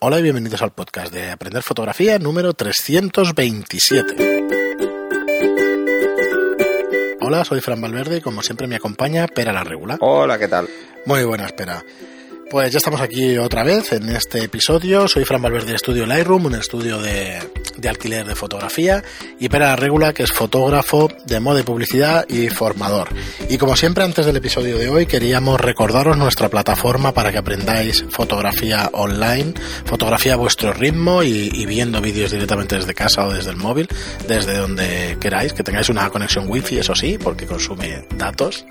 Hola y bienvenidos al podcast de Aprender Fotografía número 327. Hola, soy Fran Valverde y como siempre me acompaña Pera la Regula. Hola, ¿qué tal? Muy buena espera. Pues ya estamos aquí otra vez en este episodio. Soy Fran Valverde de Estudio Lightroom, un estudio de, de alquiler de fotografía, y Pera Regula, que es fotógrafo de moda y publicidad y formador. Y como siempre, antes del episodio de hoy, queríamos recordaros nuestra plataforma para que aprendáis fotografía online, fotografía a vuestro ritmo y, y viendo vídeos directamente desde casa o desde el móvil, desde donde queráis, que tengáis una conexión wifi, eso sí, porque consume datos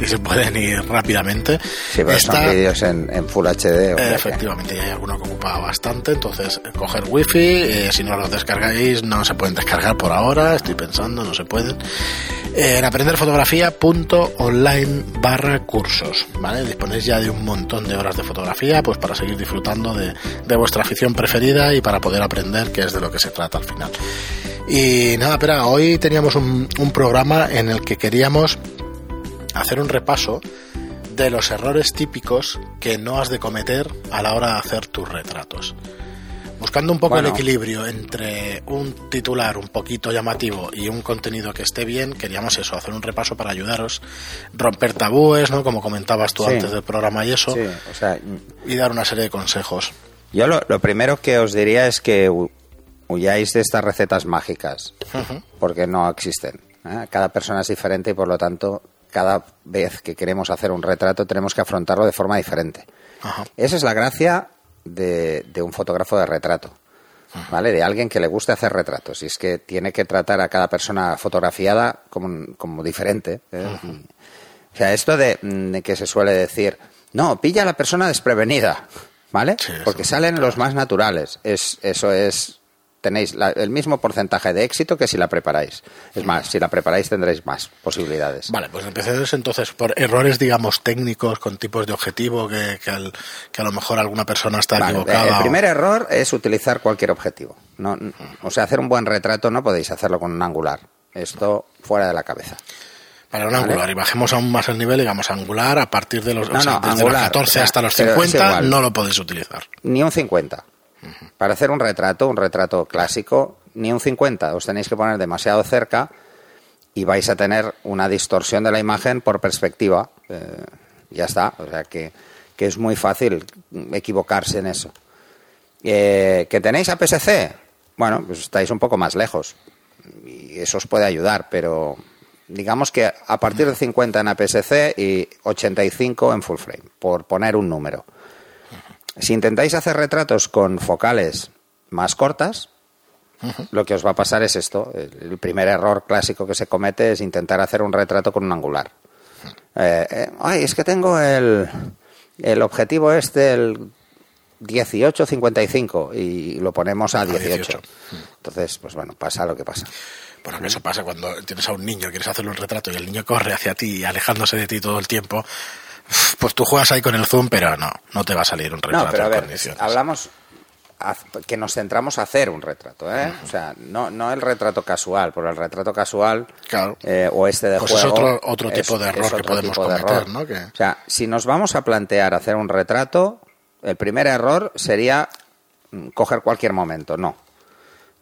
y se pueden ir rápidamente. Sí, pero Está- son vídeos en, en Full HD. o Efectivamente, hay alguno que ocupa bastante, entonces coger wifi, eh, si no los descargáis no se pueden descargar por ahora, estoy pensando, no se pueden. Eh, en aprenderfotografía.online barra cursos, ¿vale? Disponéis ya de un montón de horas de fotografía, pues para seguir disfrutando de, de vuestra afición preferida y para poder aprender, que es de lo que se trata al final. Y nada, pero hoy teníamos un programa en el que queríamos hacer un repaso de los errores típicos que no has de cometer a la hora de hacer tus retratos. Buscando un poco Bueno. el equilibrio entre un titular un poquito llamativo y un contenido que esté bien, queríamos eso, hacer un repaso para ayudaros, romper tabúes, ¿no? Como comentabas tú Sí. antes del programa y eso, Sí, o sea, y dar una serie de consejos. yo lo, lo primero que os diría es que hu- huyáis de estas recetas mágicas, porque no existen. ¿eh? Cada persona es diferente y por lo tanto, cada vez que queremos hacer un retrato tenemos que afrontarlo de forma diferente. Ajá. Esa es la gracia de, de un fotógrafo de retrato, ¿vale? De alguien que le guste hacer retratos. Y es que tiene que tratar a cada persona fotografiada como, como diferente. ¿eh? O sea, esto de, de que se suele decir, no, pilla a la persona desprevenida, ¿vale? Sí, Porque salen los más naturales. Es, eso es, tenéis la- el mismo porcentaje de éxito que si la preparáis. Es más, si la preparáis tendréis más posibilidades. Vale, pues empecemos entonces por errores, digamos, técnicos con tipos de objetivo que, que, al- que a lo mejor alguna persona está Vale, equivocada. el o- primer error es utilizar cualquier objetivo. No, o sea, hacer un buen retrato no podéis hacerlo con un angular. Esto fuera de la cabeza. Para un angular, y bajemos aún más el nivel, digamos angular, a partir de los, o No, sea, no, desde angular, los 14 o sea, hasta los pero es 50 igual. no lo podéis utilizar. Ni un 50. Para hacer un retrato, un retrato clásico, ni un 50. Os tenéis que poner demasiado cerca y vais a tener una distorsión de la imagen por perspectiva. Eh, ya está. O sea que, que es muy fácil equivocarse en eso. Eh, ¿Que tenéis APS-C? Bueno, pues estáis un poco más lejos. Y eso os puede ayudar, pero digamos que a partir de 50 en APS-C y 85 en full frame, por poner un número. Si intentáis hacer retratos con focales más cortas, lo que os va a pasar es esto. El primer error clásico que se comete es intentar hacer un retrato con un angular. Eh, eh, ay, es que tengo el, el objetivo este, el 18-55, y lo ponemos a 18. 18. Entonces, pues bueno, pasa lo que pasa. Bueno, que eso pasa cuando tienes a un niño, quieres hacerle un retrato y el niño corre hacia ti, alejándose de ti todo el tiempo. Pues tú juegas ahí con el zoom, pero no, no te va a salir un retrato No, pero a en ver, condiciones. hablamos que nos centramos a hacer un retrato, ¿eh? O sea, no, no el retrato casual, porque el retrato casual Claro. eh, o este de Pues es juego otro- otro es- tipo de error es que otro podemos cometer. ¿no? Que- O sea, si nos vamos a plantear hacer un retrato, el primer error sería mm, coger cualquier momento, no.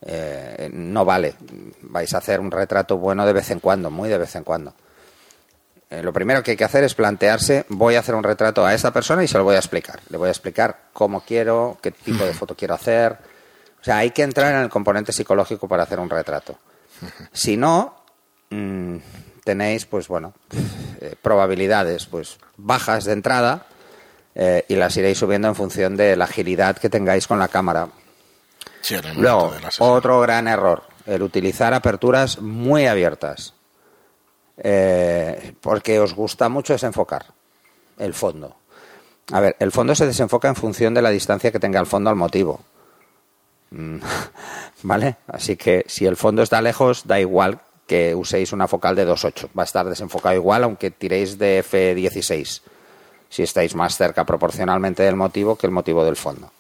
Eh, no vale. Vais a hacer un retrato bueno de vez en cuando, muy de vez en cuando. Eh, lo primero que hay que hacer es plantearse, voy a hacer un retrato a esta persona y se lo voy a explicar. Le voy a explicar cómo quiero, qué tipo de foto quiero hacer. O sea, hay que entrar en el componente psicológico para hacer un retrato. Si no, mm, tenéis, pues bueno, eh, probabilidades pues bajas de entrada eh, y las iréis subiendo en función de la agilidad que tengáis con la cámara. Sí, Luego, otro gran error, el utilizar aperturas muy abiertas. Eh, porque os gusta mucho desenfocar el fondo. A ver, el fondo se desenfoca en función de la distancia que tenga el fondo al motivo. Mm, ¿Vale? Así que si el fondo está lejos, da igual que uséis una focal de 2.8. Va a estar desenfocado igual aunque tiréis de F16. Si estáis más cerca proporcionalmente del motivo que el motivo del fondo.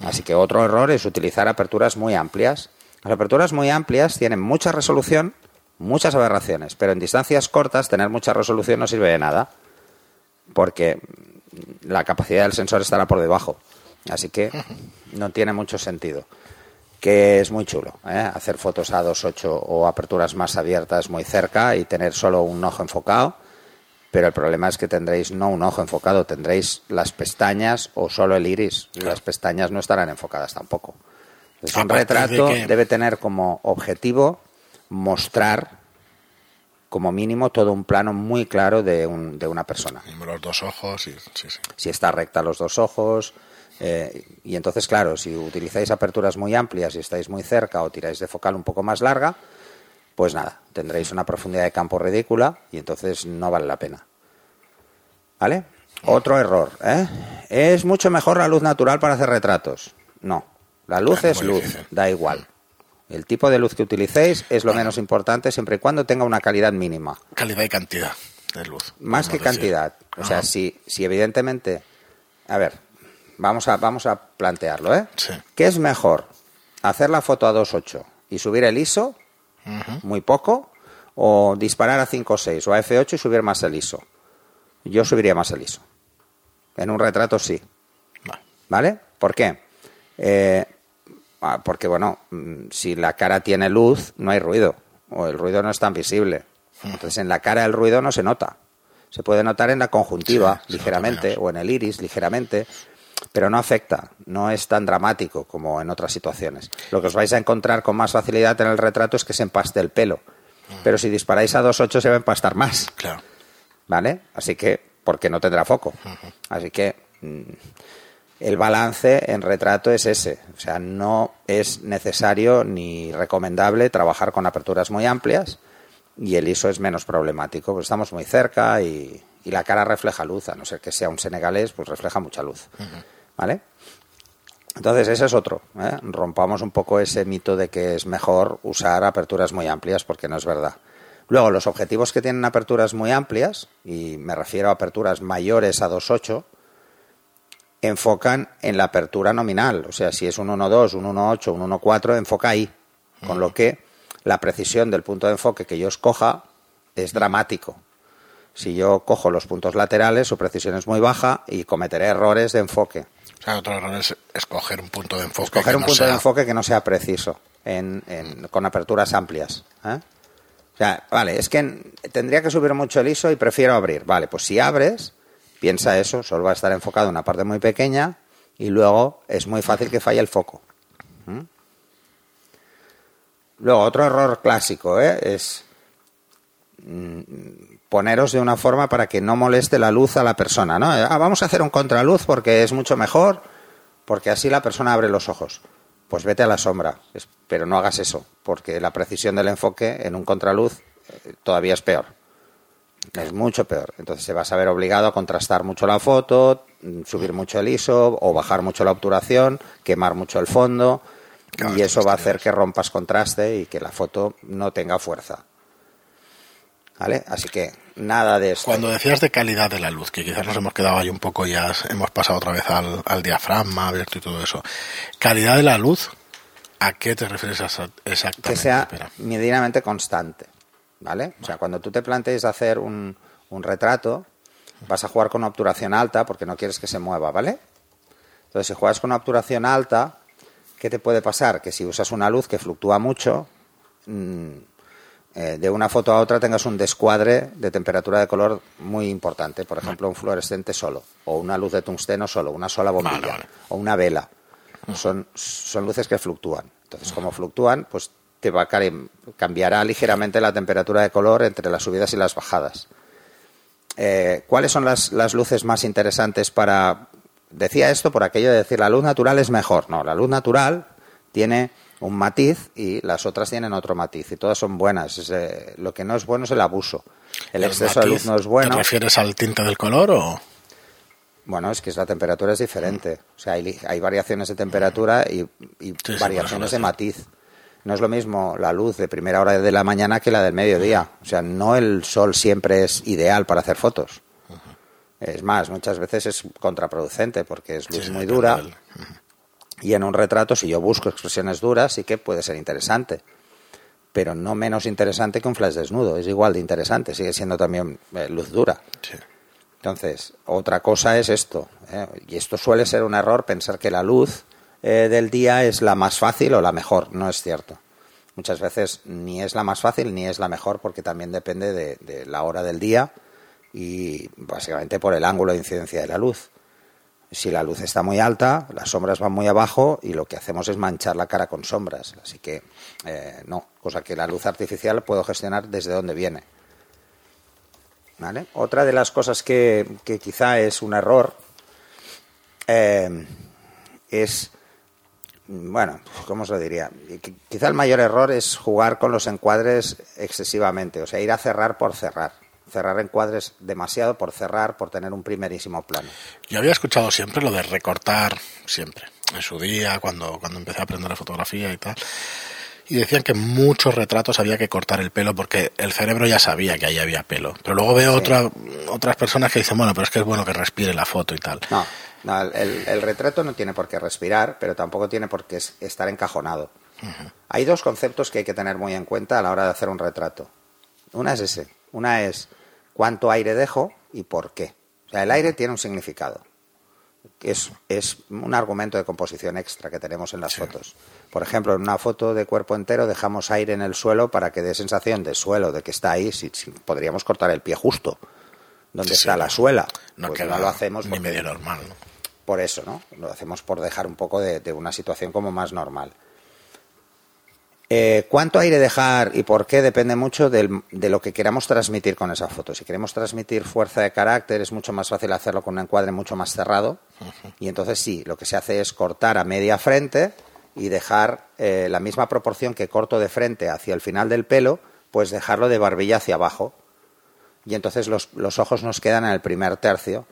Así que otro error es utilizar aperturas muy amplias. Las aperturas muy amplias tienen mucha resolución, muchas aberraciones, pero en distancias cortas tener mucha resolución no sirve de nada, porque la capacidad del sensor estará por debajo. Así que no tiene mucho sentido. Que es muy chulo, ¿eh? hacer fotos a 2.8 o aperturas más abiertas muy cerca y tener solo un ojo enfocado. Pero el problema es que tendréis no un ojo enfocado, tendréis las pestañas o solo el iris. Las pestañas no estarán enfocadas tampoco. Un de retrato que- debe tener como objetivo mostrar como mínimo todo un plano muy claro de, un- de una persona Los dos ojos y sí, sí. si está recta los dos ojos. eh, y entonces, claro, si utilizáis aperturas muy amplias y estáis muy cerca o tiráis de focal un poco más larga, pues nada, tendréis una profundidad de campo ridícula y entonces no vale la pena. ¿Vale? Otro error. ¿eh? ¿Es mucho mejor la luz natural para hacer retratos? No. La luz Es luz, difícil. da igual. El tipo de luz que utilicéis es lo menos importante siempre y cuando tenga una calidad mínima Calidad y cantidad de luz. más que decir. cantidad. O sea, Ajá. si, si evidentemente. A ver, vamos a, vamos a plantearlo, ¿eh? Sí. ¿Qué es mejor? ¿Hacer la foto a 2.8 y subir el ISO muy poco? ¿O disparar a 5.6 o a F8 y subir más el ISO? Yo subiría más el ISO. En un retrato sí. Vale. ¿Vale? ¿Por qué? Eh, ah, porque, bueno, mm, si la cara tiene luz, no hay ruido, o el ruido no es tan visible. Entonces, en la cara el ruido no se nota. Se puede notar en la conjuntiva, Sí, ligeramente, o en el iris, ligeramente, pero no afecta, no es tan dramático como en otras situaciones. Lo que os vais a encontrar con más facilidad en el retrato es que se empaste el pelo. Pero si disparáis a 2.8 se va a empastar más. Claro. ¿vale? Así que, porque no tendrá foco. Así que mm, el balance en retrato es ese. O sea, no es necesario ni recomendable trabajar con aperturas muy amplias y el ISO es menos problemático. Pues estamos muy cerca y, y la cara refleja luz, a no ser que sea un senegalés, pues refleja mucha luz. ¿Vale? Entonces, ese es otro. ¿eh? Rompamos un poco ese mito de que es mejor usar aperturas muy amplias, porque no es verdad. Luego, los objetivos que tienen aperturas muy amplias, y me refiero a aperturas mayores a 2.8, enfocan en la apertura nominal. O sea, si es un 1.2, un 1.8, un 1.4, enfoca ahí. Con lo que la precisión del punto de enfoque que yo escoja es dramático. Si yo cojo los puntos laterales, su precisión es muy baja y cometeré errores de enfoque. O sea, otro error es escoger un punto de enfoque. Escoger que un no punto de sea- enfoque que no sea preciso en, en- con aperturas amplias. ¿eh? O sea, vale, es que en- tendría que subir mucho el ISO y prefiero abrir. Vale, pues si abres, piensa eso, solo va a estar enfocado en una parte muy pequeña y luego es muy fácil que falle el foco. ¿Mm? Luego, otro error clásico ¿eh? es mm, poneros de una forma para que no moleste la luz a la persona. ¿no? Ah, vamos a hacer un contraluz porque es mucho mejor, porque así la persona abre los ojos. Pues vete a la sombra, pero no hagas eso, porque la precisión del enfoque en un contraluz eh, todavía es peor. Es mucho peor. Entonces se vas a ver obligado a contrastar mucho la foto, subir mucho el ISO o bajar mucho la obturación, quemar mucho el fondo Claro, y eso va a hacer que rompas contraste y que la foto no tenga fuerza. ¿Vale? Así que nada de esto. Cuando decías de calidad de la luz, que quizás nos hemos quedado ahí un poco ya, hemos pasado otra vez al, al diafragma abierto y todo eso. Calidad de la luz, ¿a qué te refieres exactamente? que sea medianamente constante, ¿vale? O sea, cuando tú te plantees hacer un, un retrato, vas a jugar con una obturación alta porque no quieres que se mueva, ¿vale? Entonces, si juegas con una obturación alta, ¿qué te puede pasar? Que si usas una luz que fluctúa mucho, mm, eh, de una foto a otra tengas un descuadre de temperatura de color muy importante. Por ejemplo, un fluorescente solo, o una luz de tungsteno solo, una sola bombilla, Vale, vale. o una vela. Son, son luces que fluctúan. Entonces, como fluctúan, pues te va a cambiará ligeramente la temperatura de color entre las subidas y las bajadas. Eh, ¿Cuáles son las, las luces más interesantes para... Decía esto por aquello de decir la luz natural es mejor. No, la luz natural tiene un matiz y las otras tienen otro matiz y todas son buenas. Es, eh, lo que no es bueno es el abuso. El exceso de luz no es bueno. ¿Te refieres al tinte del color o...? Bueno, es que la temperatura es diferente. O sea, hay, variaciones de temperatura y, y sí, variaciones de matiz. No es lo mismo la luz de primera hora de la mañana que la del mediodía. O sea, no el sol siempre es ideal para hacer fotos. Es más, muchas veces es contraproducente porque es luz Sí, muy dura. Y en un retrato, si yo busco expresiones duras, sí que puede ser interesante. Pero no menos interesante que un flash desnudo. Es igual de interesante. Sigue siendo también eh, luz dura. Sí. Entonces, otra cosa es esto, ¿eh? y esto suele ser un error pensar que la luz eh, del día es la más fácil o la mejor, no es cierto. Muchas veces ni es la más fácil ni es la mejor porque también depende de, la hora del día y básicamente por el ángulo de incidencia de la luz. Si la luz está muy alta, las sombras van muy abajo y lo que hacemos es manchar la cara con sombras. Así que eh, no, cosa que la luz artificial puedo gestionar desde donde viene. ¿Vale? Otra de las cosas que, que quizá es un error eh, es, bueno, ¿cómo os lo diría? Quizá el mayor error es jugar con los encuadres excesivamente, o sea, ir a cerrar por cerrar cerrar encuadres demasiado por cerrar, por tener un primerísimo plano. Yo había escuchado siempre lo de recortar, siempre, en su día, cuando, cuando empecé a aprender la fotografía y tal. Y decían que muchos retratos había que cortar el pelo porque el cerebro ya sabía que ahí había pelo. Pero luego veo otra, otras personas que dicen, bueno, pero es que es bueno que respire la foto y tal. No, no el, el, retrato no tiene por qué respirar, pero tampoco tiene por qué estar encajonado. Hay dos conceptos que hay que tener muy en cuenta a la hora de hacer un retrato. Una es ese. Una es cuánto aire dejo y por qué. O sea, el aire tiene un significado. Es, es un argumento de composición extra que tenemos en las sí. fotos. Por ejemplo, en una foto de cuerpo entero dejamos aire en el suelo para que dé sensación de suelo, de que está ahí. Si, si podríamos cortar el pie justo, donde sí, está la suela. No, pues no lo hacemos ni medio normal. ¿no? Por eso, ¿no? Lo hacemos por dejar un poco de, de una situación como más normal. Eh, ¿Cuánto aire dejar y por qué? Depende mucho del, de lo que queramos transmitir con esa foto. Si queremos transmitir fuerza de carácter, es mucho más fácil hacerlo con un encuadre mucho más cerrado. Uh -huh. Y entonces sí, lo que se hace es cortar a media frente y dejar eh, la misma proporción que corto de frente hacia el final del pelo, pues dejarlo de barbilla hacia abajo. Y entonces los, los ojos nos quedan en el primer tercio.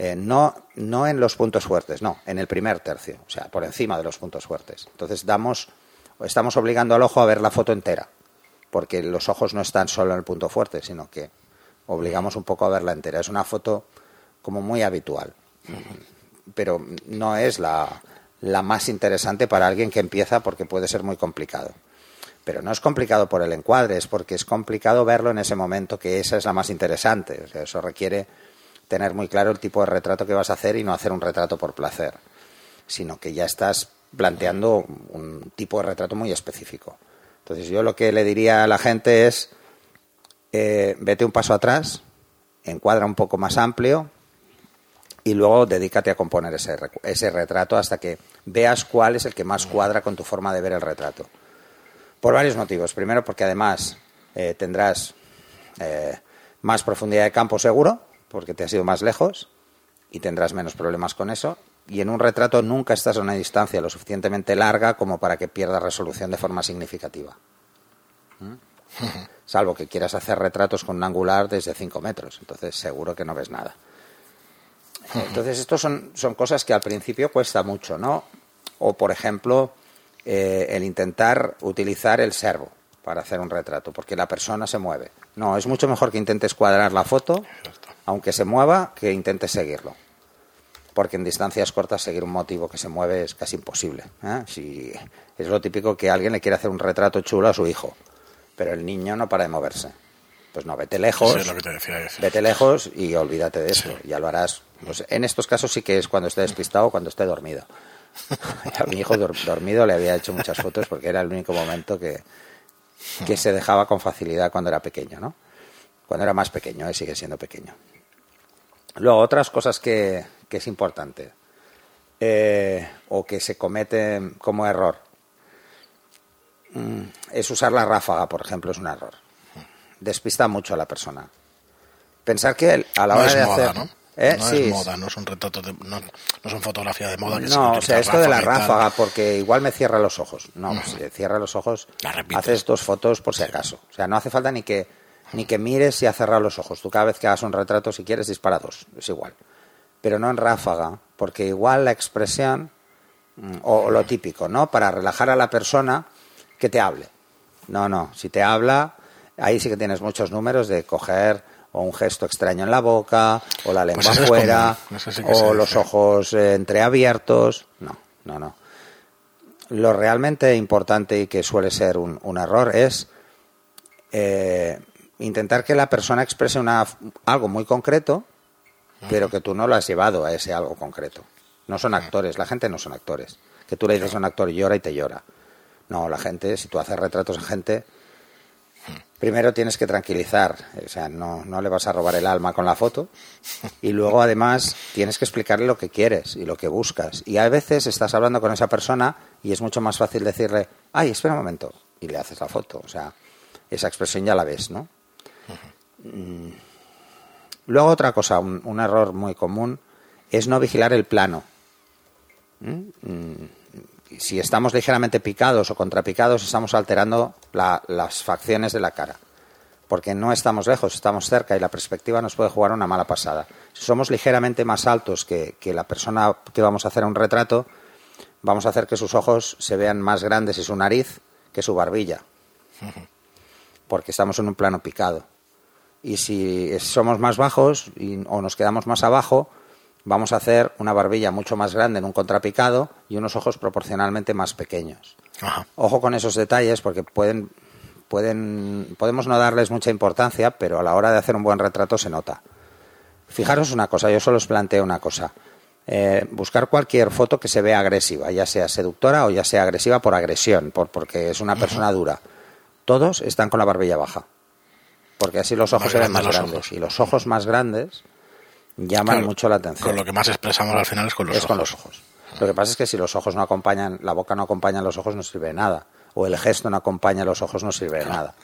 Eh, no, no en los puntos fuertes, no, en el primer tercio, o sea, por encima de los puntos fuertes. Entonces damos estamos obligando al ojo a ver la foto entera, porque los ojos no están solo en el punto fuerte, sino que obligamos un poco a verla entera. Es una foto como muy habitual, pero no es la, la más interesante para alguien que empieza porque puede ser muy complicado. Pero no es complicado por el encuadre, es porque es complicado verlo en ese momento, que esa es la más interesante. O sea, eso requiere tener muy claro el tipo de retrato que vas a hacer y no hacer un retrato por placer, sino que ya estás planteando un tipo de retrato muy específico. Entonces yo lo que le diría a la gente es, eh, vete un paso atrás, encuadra un poco más amplio y luego dedícate a componer ese, ese retrato hasta que veas cuál es el que más cuadra con tu forma de ver el retrato. Por varios motivos. Primero porque además eh, tendrás eh, más profundidad de campo seguro, porque te has ido más lejos y tendrás menos problemas con eso y en un retrato nunca estás a una distancia lo suficientemente larga como para que pierda resolución de forma significativa. ¿Mm? Salvo que quieras hacer retratos con un angular desde 5 metros, entonces seguro que no ves nada. Entonces, estos son, son cosas que al principio cuesta mucho, ¿no? O, por ejemplo, eh, el intentar utilizar el servo para hacer un retrato, porque la persona se mueve. No, es mucho mejor que intentes cuadrar la foto, aunque se mueva, que intentes seguirlo porque en distancias cortas seguir un motivo que se mueve es casi imposible. ¿eh? Si es lo típico que alguien le quiere hacer un retrato chulo a su hijo, pero el niño no para de moverse. Pues no, vete lejos, sí, es lo que te decía vete lejos y olvídate de eso, sí. ya lo harás. Pues en estos casos sí que es cuando esté despistado o cuando esté dormido. a mi hijo dormido le había hecho muchas fotos porque era el único momento que, que se dejaba con facilidad cuando era pequeño, ¿no? Cuando era más pequeño, ¿eh? sigue siendo pequeño. Luego, otras cosas que, que es importante eh, o que se comete como error mm, es usar la ráfaga, por ejemplo, es un error. Despista mucho a la persona. Pensar que a la no hora es de moda, hacer. ¿no? ¿Eh? No sí, es moda, no son retratos, de, no, no son fotografías de moda. Que no, se o sea, esto de la ráfaga porque igual me cierra los ojos. No, si cierra los ojos, haces dos fotos por si acaso. O sea, no hace falta ni que, ni que mires si ha cerrado los ojos. Tú cada vez que hagas un retrato, si quieres, dispara dos. Es igual. Pero no en ráfaga, porque igual la expresión, mm, o, lo típico, ¿no? Para relajar a la persona, que te hable. No, no. Si te habla, ahí sí que tienes muchos números de coger o un gesto extraño en la boca, o la lengua ese es fuera, común, ese sí que se o los ojos eh, entreabiertos. No, no, no. Lo realmente importante y que suele ser un, un error es eh, intentar que la persona exprese una, algo muy concreto pero que tú no lo has llevado a ese algo concreto. No son actores, la gente no son actores. Que tú le dices a un actor llora y te llora. No, la gente, si tú haces retratos a gente, primero tienes que tranquilizar, o sea, no, no le vas a robar el alma con la foto, y luego además tienes que explicarle lo que quieres y lo que buscas. Y a veces estás hablando con esa persona y es mucho más fácil decirle, ay, espera un momento, y le haces la foto. O sea, esa expresión ya la ves, ¿no? Mm. Luego otra cosa, un, error muy común, es no vigilar el plano. ¿Mm? Mm. Si estamos ligeramente picados o contrapicados, estamos alterando las facciones de la cara. Porque no estamos lejos, estamos cerca y la perspectiva nos puede jugar una mala pasada. Si somos ligeramente más altos que, que la persona que vamos a hacer un retrato, vamos a hacer que sus ojos se vean más grandes y su nariz que su barbilla. Porque estamos en un plano picado y si somos más bajos o nos quedamos más abajo, vamos a hacer una barbilla mucho más grande en un contrapicado y unos ojos proporcionalmente más pequeños. Ojo con esos detalles porque pueden, pueden, podemos no darles mucha importancia, pero a la hora de hacer un buen retrato se nota. Fijaros una cosa, yo solo os planteo una cosa. Eh, buscar cualquier foto que se vea agresiva, ya sea seductora o ya sea agresiva por agresión, por, porque es una persona dura. Todos están con la barbilla baja porque así los ojos se ven más grandes. Y los ojos más grandes llaman mucho la atención. Con lo que más expresamos al final es con los es ojos. con los ojos. Lo que pasa es que si los ojos no acompañan, la boca no acompaña los ojos, no sirve de nada. O el gesto no acompaña los ojos, no sirve de nada.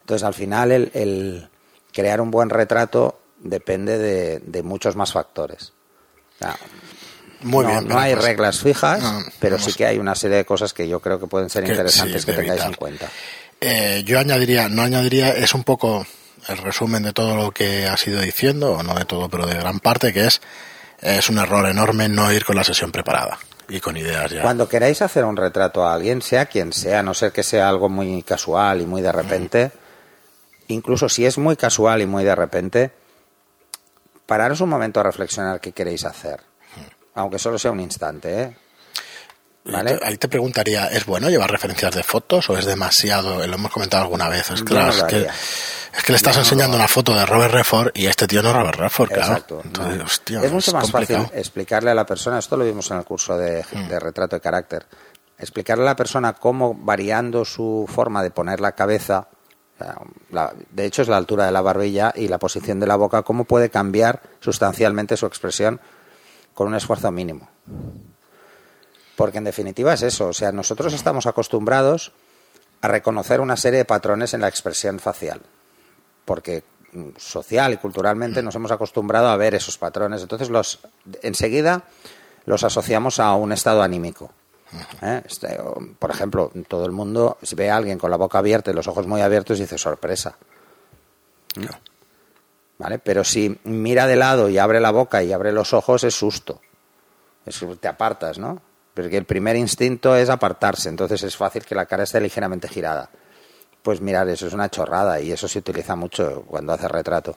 Entonces, al final, el, crear un buen retrato depende de, muchos más factores. Muy no, bien. No hay pues, reglas fijas, pero sí que hay una serie de cosas que yo creo que pueden ser interesantes que tengáis en cuenta. Eh, yo añadiría, no añadiría, es un poco el resumen de todo lo que has ido diciendo, o no de todo, pero de gran parte, que es, es un error enorme no ir con la sesión preparada y con ideas ya. Cuando queráis hacer un retrato a alguien, sea quien sea, a no ser que sea algo muy casual y muy de repente, incluso si es muy casual y muy de repente, pararos un momento a reflexionar qué queréis hacer, aunque solo sea un instante, ¿eh? Ahí te preguntaría, ¿es bueno llevar referencias de fotos o es demasiado? Lo hemos comentado alguna vez. Es, claro, es, que, es que le estás enseñando una foto de Robert Redford y este tío no es Robert Redford, claro. es mucho más fácil explicarle a la persona, esto lo vimos en el curso de, mm. de retrato de carácter, explicarle a la persona cómo variando su forma de poner la cabeza, de hecho es la altura de la barbilla y la posición de la boca, cómo puede cambiar sustancialmente su expresión con un esfuerzo mínimo. Porque en definitiva es eso, o sea, nosotros estamos acostumbrados a reconocer una serie de patrones en la expresión facial, porque mm, social y culturalmente nos hemos acostumbrado a ver esos patrones, entonces los enseguida los asociamos a un estado anímico. ¿eh? Este, por ejemplo, todo el mundo, si ve a alguien con la boca abierta y los ojos muy abiertos, dice sorpresa. ¿Vale? Pero si mira de lado y abre la boca y abre los ojos, es susto. Es, te apartas, ¿no? Porque el primer instinto es apartarse, entonces es fácil que la cara esté ligeramente girada. Pues mirar, eso es una chorrada y eso se utiliza mucho cuando hace retrato.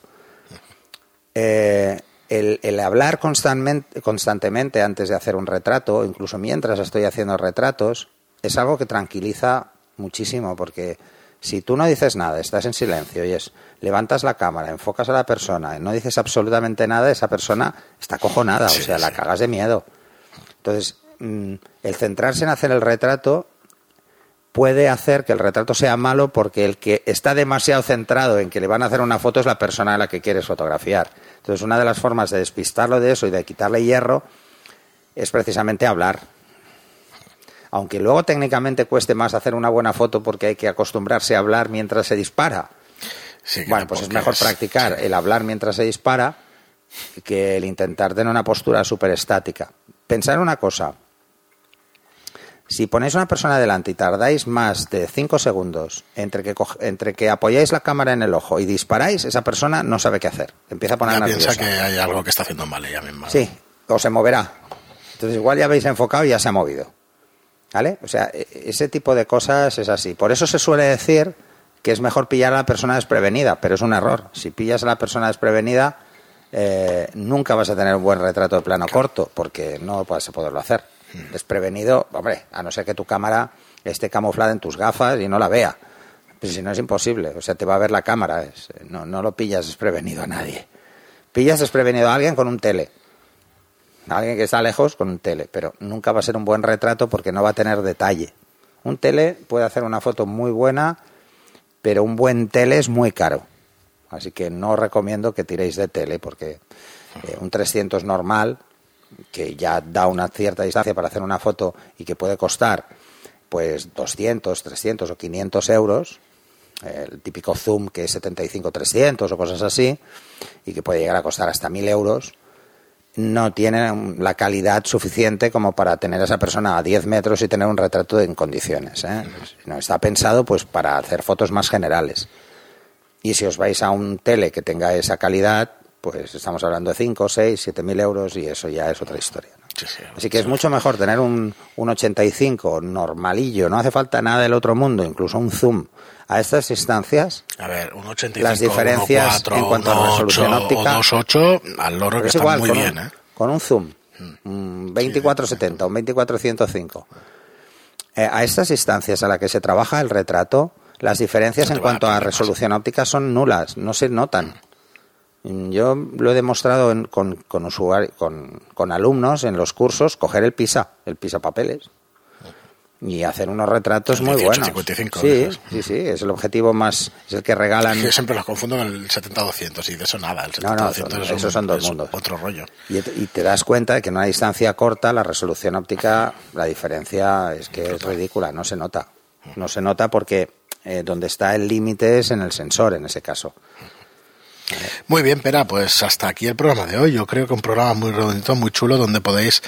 Eh, el, hablar constantemente, constantemente antes de hacer un retrato, incluso mientras estoy haciendo retratos, es algo que tranquiliza muchísimo, porque si tú no dices nada, estás en silencio y es levantas la cámara, enfocas a la persona, no dices absolutamente nada, esa persona está cojonada, o sea, la cagas de miedo. Entonces, el centrarse en hacer el retrato puede hacer que el retrato sea malo porque el que está demasiado centrado en que le van a hacer una foto es la persona a la que quieres fotografiar. Entonces, una de las formas de despistarlo de eso y de quitarle hierro es precisamente hablar. Aunque luego técnicamente cueste más hacer una buena foto porque hay que acostumbrarse a hablar mientras se dispara. bueno, pues es mejor practicar el hablar mientras se dispara que el intentar tener una postura súper estática. Pensar una cosa, si ponéis una persona delante y tardáis más de 5 segundos entre que, entre que apoyáis la cámara en el ojo y disparáis, esa persona no sabe qué hacer. Empieza a poner ya piensa que hay algo que está haciendo mal ella misma. Sí, o se moverá. Entonces igual ya habéis enfocado y ya se ha movido. ¿Vale? O sea, e, ese tipo de cosas es así. Por eso se suele decir que es mejor pillar a la persona desprevenida, pero es un error. Si pillas a la persona desprevenida, eh, nunca vas a tener un buen retrato de plano corto, porque no vas a poderlo hacer desprevenido, hombre, a no ser que tu cámara esté camuflada en tus gafas y no la vea. Pero si no es imposible, o sea, te va a ver la cámara, no, no lo pillas desprevenido a nadie. Pillas desprevenido a alguien con un tele. Alguien que está lejos con un tele, pero nunca va a ser un buen retrato porque no va a tener detalle. Un tele puede hacer una foto muy buena, pero un buen tele es muy caro. Así que no recomiendo que tiréis de tele porque eh, un 300 normal, que ya da una cierta distancia para hacer una foto y que puede costar pues 200, 300 o 500 euros, el típico zoom que es 75-300 o cosas así, y que puede llegar a costar hasta 1000 euros, no tiene la calidad suficiente como para tener a esa persona a 10 metros y tener un retrato en condiciones. ¿eh? No, está pensado pues para hacer fotos más generales. Y si os vais a un tele que tenga esa calidad, pues estamos hablando de 5, 6, 7 mil euros y eso ya es otra historia. Así que es mucho mejor tener un, un 85 normalillo, no hace falta nada del otro mundo, incluso un zoom. A estas instancias, A ver, un 85, las diferencias 1.4, en cuanto a resolución 8 óptica. O 2.8 al loro que es está igual, muy con, bien, un, ¿eh? con un zoom, un 2470, un 2405. Eh, a estas distancias a las que se trabaja el retrato, las diferencias No en a cuanto a resolución óptica son nulas, no se notan. Yo lo he demostrado en- con, con, usuari- con, con alumnos en los cursos, coger el PISA, el PISA papeles, y hacer unos retratos muy 18, buenos. 55 sí, dices. sí, sí, es el objetivo más, es el que regalan. Yo siempre los confundo con el 70-200 y de eso nada. El No, no, 70-200 son- es un- esos son dos es mundos. Otro rollo. Y, y te das cuenta de que en una distancia corta la resolución óptica, la diferencia es que es ridícula, no se nota. No se nota porque eh, donde está el límite es en el sensor en ese caso. Muy bien, Pera, pues hasta aquí el programa de hoy. Yo creo que un programa muy redondito, muy chulo, donde podéis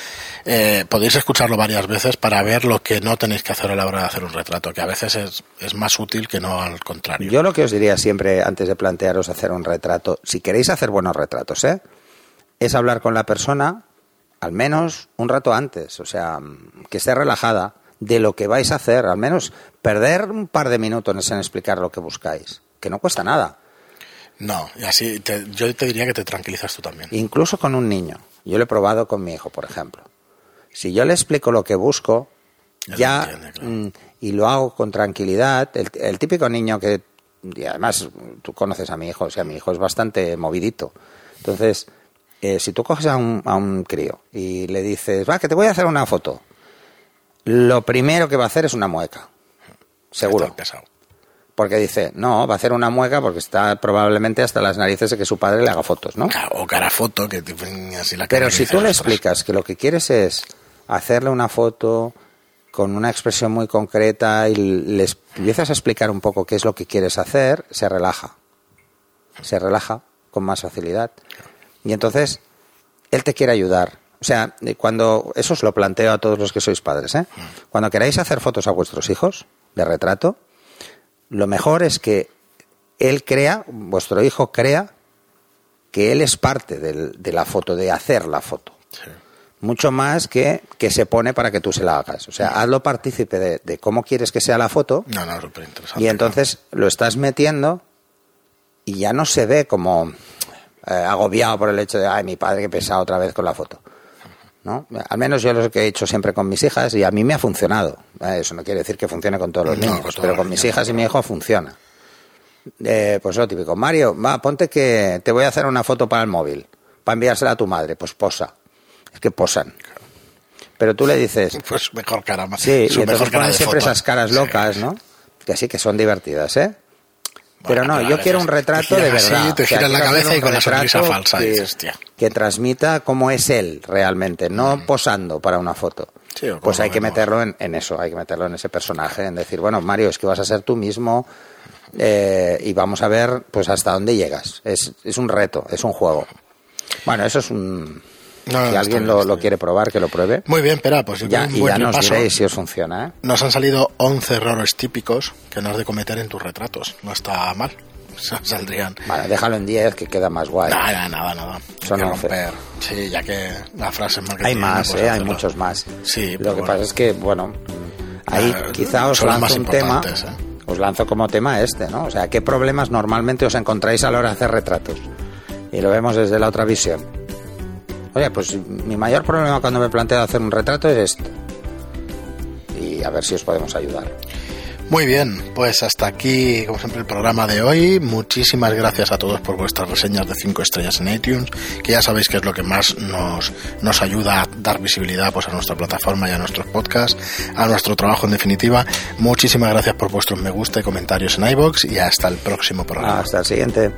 eh, podéis escucharlo varias veces para ver lo que no tenéis que hacer a la hora de hacer un retrato, que a veces es, es más útil que no al contrario. Yo lo que os diría siempre antes de plantearos hacer un retrato, si queréis hacer buenos retratos, ¿eh? es hablar con la persona al menos un rato antes, o sea, que esté relajada de lo que vais a hacer, al menos perder un par de minutos en explicar lo que buscáis, que no cuesta nada. No, y así te- yo te diría que te tranquilizas tú también. Incluso con un niño. Yo lo he probado con mi hijo, por ejemplo. Si yo le explico lo que busco, ya lo entiende, claro. mm, y lo hago con tranquilidad, el, el típico niño que y además tú conoces a mi hijo, o sea, mi hijo es bastante movidito. Entonces, eh, si tú coges a un, a un crío y le dices, va, que te voy a hacer una foto, lo primero que va a hacer es una mueca. Seguro. Está pesado. Porque dice, no, va a hacer una mueca porque está probablemente hasta las narices de que su padre le haga fotos, ¿no? O cara foto, que te ponen así la Pero si tú le explicas que lo que quieres es hacerle una foto con una expresión muy concreta y les empiezas a explicar un poco qué es lo que quieres hacer, se relaja. Se relaja con más facilidad. Y entonces, él te quiere ayudar. O sea, cuando, eso os lo planteo a todos los que sois padres, ¿eh? Cuando queráis hacer fotos a vuestros hijos, de retrato, lo mejor es que él crea, vuestro hijo crea, que él es parte del- de la foto, de hacer la foto. Sí. Mucho más que que se pone para que tú se la hagas. O sea, hazlo partícipe de, de cómo quieres que sea la foto No, no, súper interesante. y entonces lo estás metiendo y ya no se ve como eh, agobiado por el hecho de, ay, mi padre que pesado otra vez con la foto. ¿No? Al menos yo lo que he hecho siempre con mis hijas y a mí me ha funcionado. Eh, Eso no quiere decir que funcione con todos los No, niños, con pero con mis niños, hijas y mi hijo funciona. Eh, pues lo típico, Mario, va, ponte que te voy a hacer una foto para el móvil, para enviársela a tu madre, pues posa. Es que posan. Pero tú le dices, Pues mejor cara más. Sí, y entonces ponen siempre foto. esas caras Sí. locas, ¿no? Que sí que son divertidas, ¿eh? Pero no, yo quiero un retrato te de verdad. te O sea, giras la cabeza y con la sonrisa falsa, Que, transmita cómo es él realmente, no posando para una foto. Sí, pues hay que meterlo en, en eso, hay que meterlo en ese personaje, en decir, bueno, Mario, es que vas a ser tú mismo eh, y vamos a ver pues hasta dónde llegas. Es, es un reto, es un juego. Bueno, eso es un... No, si alguien lo, quiere probar, que lo pruebe. Muy bien, espera, pues Ya, y nos diréis si os funciona, ¿eh? Nos han salido 11 errores típicos que no has de cometer en tus retratos. No está mal. Saldrían. Vale, déjalo en 10 que queda más guay. Nada, nada, nada. Hay Son que 11. romper. Sí, ya que la frase es marketing. hay más, no puedes ¿eh? hay muchos más. Sí, Lo que bueno. pasa es que, bueno, ahí Ah, quizá os lanzo más un tema. ¿eh? Os lanzo como tema este, ¿no? O sea, ¿qué problemas normalmente os encontráis a la hora de hacer retratos? Y lo vemos desde la otra visión. Oye, pues mi mayor problema cuando me planteo hacer un retrato es esto. Y a ver si os podemos ayudar. Muy bien, pues hasta aquí, como siempre, el programa de hoy. Muchísimas gracias a todos por vuestras reseñas de 5 estrellas en iTunes, que ya sabéis que es lo que más nos, nos ayuda a dar visibilidad pues, a nuestra plataforma y a nuestros podcasts, a nuestro trabajo en definitiva. Muchísimas gracias por vuestros me gusta y comentarios en iBox y hasta el próximo programa. Hasta el siguiente.